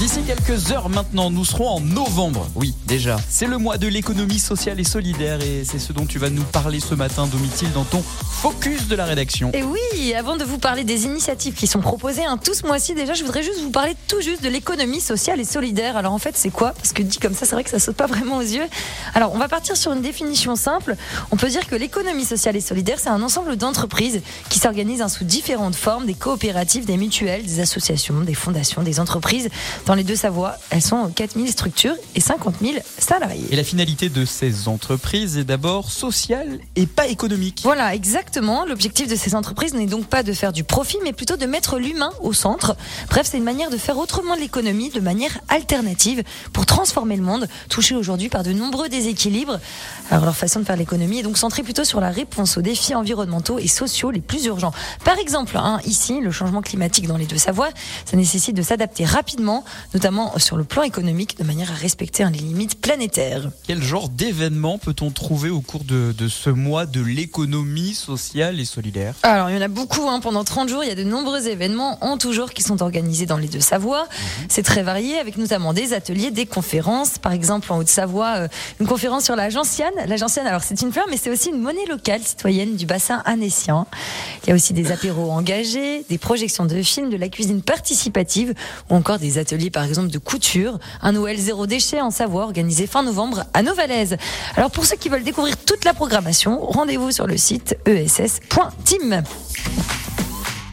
D'ici quelques heures maintenant, nous serons en novembre. Oui, déjà. C'est le mois de l'économie sociale et solidaire et c'est ce dont tu vas nous parler ce matin, Domitil, dans ton focus de la rédaction. Et oui, avant de vous parler des initiatives qui sont proposées hein, tout ce mois-ci, déjà, je voudrais juste vous parler tout juste de l'économie sociale et solidaire. Alors en fait, c'est quoi? Parce que dit comme ça, c'est vrai que ça saute pas vraiment aux yeux. Alors, on va partir sur une définition simple. On peut dire que l'économie sociale et solidaire, c'est un ensemble d'entreprises qui s'organisent hein, sous différentes formes, des coopératives, des mutuelles, des associations, des fondations, des entreprises. Dans les deux Savoie, elles sont 4000 structures et 50 000 salariés. Et la finalité de ces entreprises est d'abord sociale et pas économique. Voilà, exactement. L'objectif de ces entreprises n'est donc pas de faire du profit, mais plutôt de mettre l'humain au centre. Bref, c'est une manière de faire autrement l'économie de manière alternative pour transformer le monde, touché aujourd'hui par de nombreux déséquilibres. Alors leur façon de faire l'économie est donc centrée plutôt sur la réponse aux défis environnementaux et sociaux les plus urgents. Par exemple, hein, ici, le changement climatique dans les deux Savoies, ça nécessite de s'adapter rapidement, notamment sur le plan économique, de manière à respecter les limites planétaires. Quel genre d'événements peut-on trouver au cours de, ce mois de l'économie sociale et solidaire? Alors, il y en a beaucoup. Hein. Pendant 30 jours, il y a de nombreux événements en tout genre qui sont organisés dans les deux Savoies. Mhm. C'est très varié, avec notamment des ateliers, des conférences. Par exemple, en Haute-Savoie, euh, une conférence sur la gentiane. La gentiane, alors c'est une fleur, mais c'est aussi une monnaie locale citoyenne du bassin annécien. Il y a aussi des apéros engagés, des projections de films, de la cuisine participative, ou encore des ateliers, par exemple, de couture. Un Noël zéro déchet en Savoie organisé fin novembre à Novalaise. Alors pour ceux qui veulent découvrir toute la programmation, rendez-vous sur le site ess.team.